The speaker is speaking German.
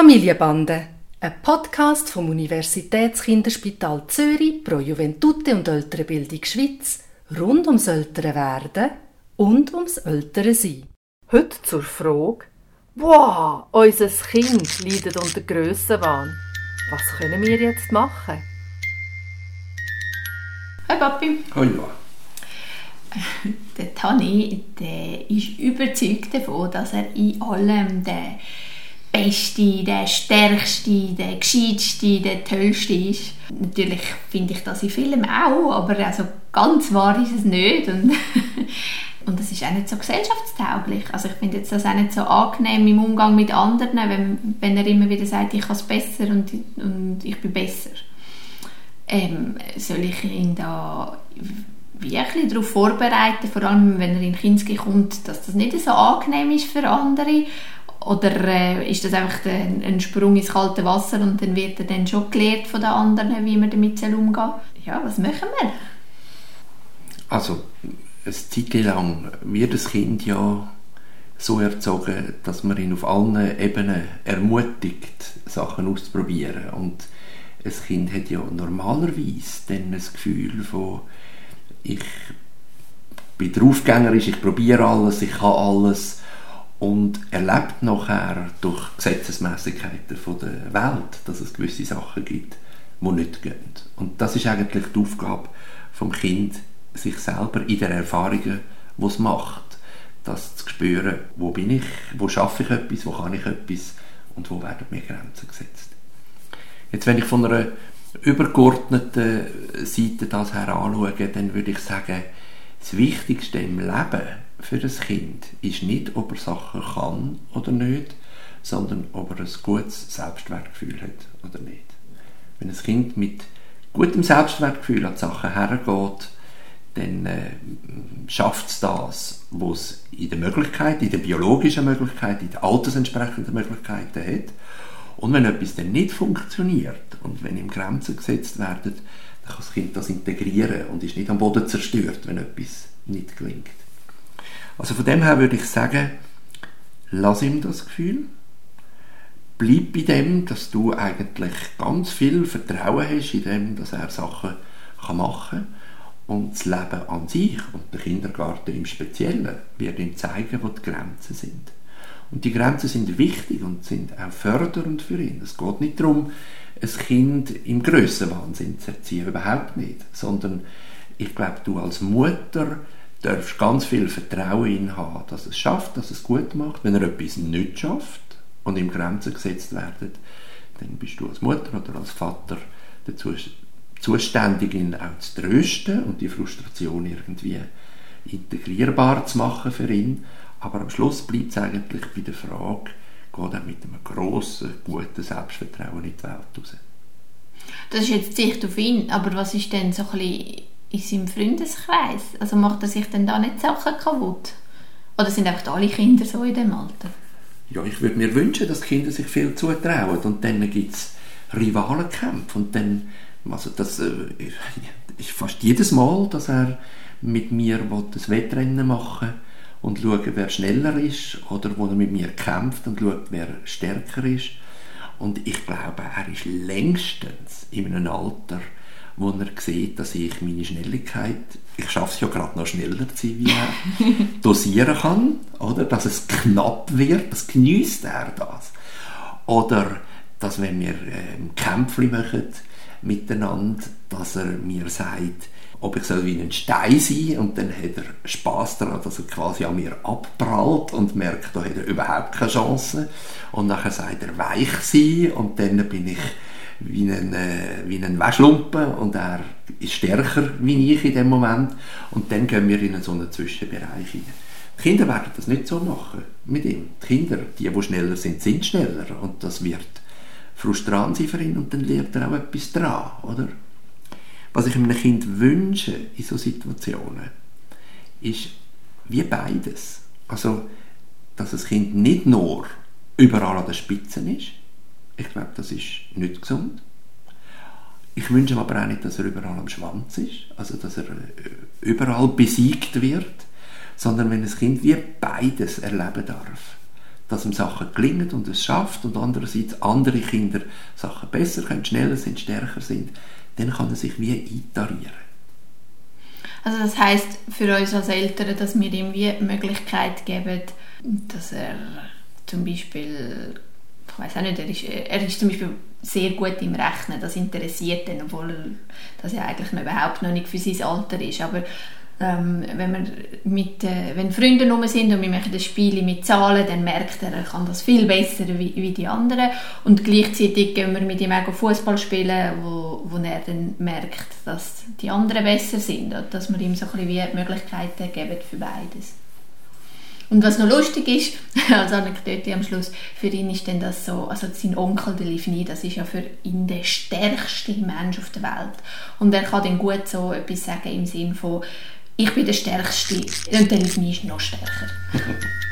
Familienbande, ein Podcast vom Universitätskinderspital Zürich pro Juventute und ältere Bildung Schweiz rund ums ältere Werden und ums ältere Sein. Heute zur Frage, wow, unser Kind leidet unter Grössenwahn. Was können wir jetzt machen? Hi Papi. Hallo. Der Tani der ist überzeugt davon, dass er in allem der Beste, der Stärkste, der Gescheitste, der Tollste ist. Natürlich finde ich das in Filmen auch, aber also ganz wahr ist es nicht. Und, und es ist auch nicht so gesellschaftstauglich. Also ich finde jetzt das auch nicht so angenehm im Umgang mit anderen, wenn, wenn er immer wieder sagt, ich kann es besser und, und ich bin besser. Ähm, soll ich ihn da wirklich darauf vorbereiten, vor allem wenn er in Kinski kommt, dass das nicht so angenehm ist für andere oder äh, ist das einfach ein, ein, Sprung ins kalte Wasser und dann wird er dann schon gelehrt von den anderen, wie man damit umgehen? Ja, was machen wir? Also, eine Zeit lang wird das Kind ja so erzogen, dass man ihn auf allen Ebenen ermutigt, Sachen auszuprobieren. Und ein Kind hat ja normalerweise dann ein Gefühl von ich bin draufgängerisch, ich probiere alles, ich kann alles und erlebt nachher durch Gesetzesmäßigkeiten der Welt, dass es gewisse Sachen gibt, die nicht gehen. Und das ist eigentlich die Aufgabe vom Kind, sich selber in den Erfahrungen, die es macht, das zu spüren, wo bin ich, wo schaffe ich etwas, wo kann ich etwas und wo werden mir Grenzen gesetzt. Jetzt, wenn ich von einer übergeordneten Seite das her anschaue, dann würde ich sagen, das Wichtigste im Leben für das Kind ist nicht, ob er Sachen kann oder nicht, sondern ob er ein gutes Selbstwertgefühl hat oder nicht. Wenn ein Kind mit gutem Selbstwertgefühl an die Sachen hergeht, dann äh, schafft es das, was in der Möglichkeit, in der biologischen Möglichkeit, in der altersentsprechenden Möglichkeiten hat. Und wenn etwas dann nicht funktioniert und wenn ihm Grenzen gesetzt werden, kann das Kind das integrieren und ist nicht am Boden zerstört, wenn etwas nicht gelingt. Also von dem her würde ich sagen, lass ihm das Gefühl, bleib bei dem, dass du eigentlich ganz viel Vertrauen hast in dem, dass er Sachen kann machen kann und das Leben an sich und der Kindergarten im Speziellen wird ihm zeigen, wo die Grenzen sind. Und die Grenzen sind wichtig und sind auch fördernd für ihn. Es geht nicht darum, ein Kind im Grössenwahnsinn zu erziehen, überhaupt nicht, sondern ich glaube, du als Mutter darfst ganz viel Vertrauen in haben, dass es schafft, dass es gut macht. Wenn er etwas nicht schafft und ihm Grenzen gesetzt werden, dann bist du als Mutter oder als Vater dazu zuständig, ihn auch zu trösten und die Frustration irgendwie integrierbar zu machen für ihn. Aber am Schluss bleibt es eigentlich bei der Frage, geht er mit einem grossen, guten Selbstvertrauen in die Welt raus? Das ist jetzt Sicht auf ihn, aber was ist denn so ein bisschen in seinem Freundeskreis? Also macht er sich denn da nicht Sachen kaputt? Oder sind einfach alle Kinder so in dem Alter? Ja, ich würde mir wünschen, dass Kinder sich viel zutrauen und dann gibt es Rivalenkämpfe und dann, also das äh, ist fast jedes Mal, dass er mit mir das Wettrennen machen und schauen, wer schneller ist oder wo er mit mir kämpft und schaut, wer stärker ist. Und ich glaube, er ist längstens in einem Alter, wo er sieht, dass ich meine Schnelligkeit, ich schaffe es ja gerade noch schneller zu sein, wie er, dosieren kann, oder? Dass es knapp wird, das genießt er das. Oder, dass wenn wir ähm, Kämpfe machen miteinander, dass er mir sagt, ob ich soll wie ein Stein sein und dann hat er Spaß daran, dass er quasi an mir abprallt und merkt, da hat er überhaupt keine Chance. Und nachher sagt er weich sein. Und dann bin ich wie ein, äh, wie ein Waschlumpen. Und er ist stärker wie ich in dem Moment. Und dann gehen wir in so einen Zwischenbereich hinein. Die Kinder werden das nicht so machen mit ihm. Die Kinder, die, die schneller sind, sind schneller. Und das wird frustrant sein für ihn und dann lernt er auch etwas dran, oder? Was ich einem Kind wünsche in solchen Situationen, ist wie beides. Also, dass das Kind nicht nur überall an der Spitze ist, ich glaube, das ist nicht gesund. Ich wünsche ihm aber auch nicht, dass er überall am Schwanz ist, also dass er äh, überall besiegt wird, sondern wenn das Kind wie beides erleben darf, dass ihm Sachen gelingen und es schafft und andererseits andere Kinder Sachen besser können, schneller sind, stärker sind, dann kann er sich wie eintarieren. Also das heißt für uns als Eltern, dass wir ihm wie die Möglichkeit geben, dass er zum Beispiel, ich weiß auch nicht, er ist, er ist zum Beispiel sehr gut im Rechnen, das interessiert ihn, obwohl das ja eigentlich noch überhaupt noch nicht für sein Alter ist, aber ähm, wenn, wir mit, äh, wenn Freunde rum sind und wir machen das Spiel mit Zahlen, dann merkt er, er kann das viel besser wie, wie die anderen. Und gleichzeitig gehen wir mit ihm auch Fußball spielen, wo, wo er dann merkt, dass die anderen besser sind. Und dass wir ihm so ein bisschen Möglichkeiten geben für beides. Und was noch lustig ist, als Anekdote am Schluss, für ihn ist denn das so, also sein Onkel, der Livni, das ist ja für ihn der stärkste Mensch auf der Welt. Und er kann dann gut so etwas sagen im Sinn von, ich bin der Stärkste und Livni ist noch stärker.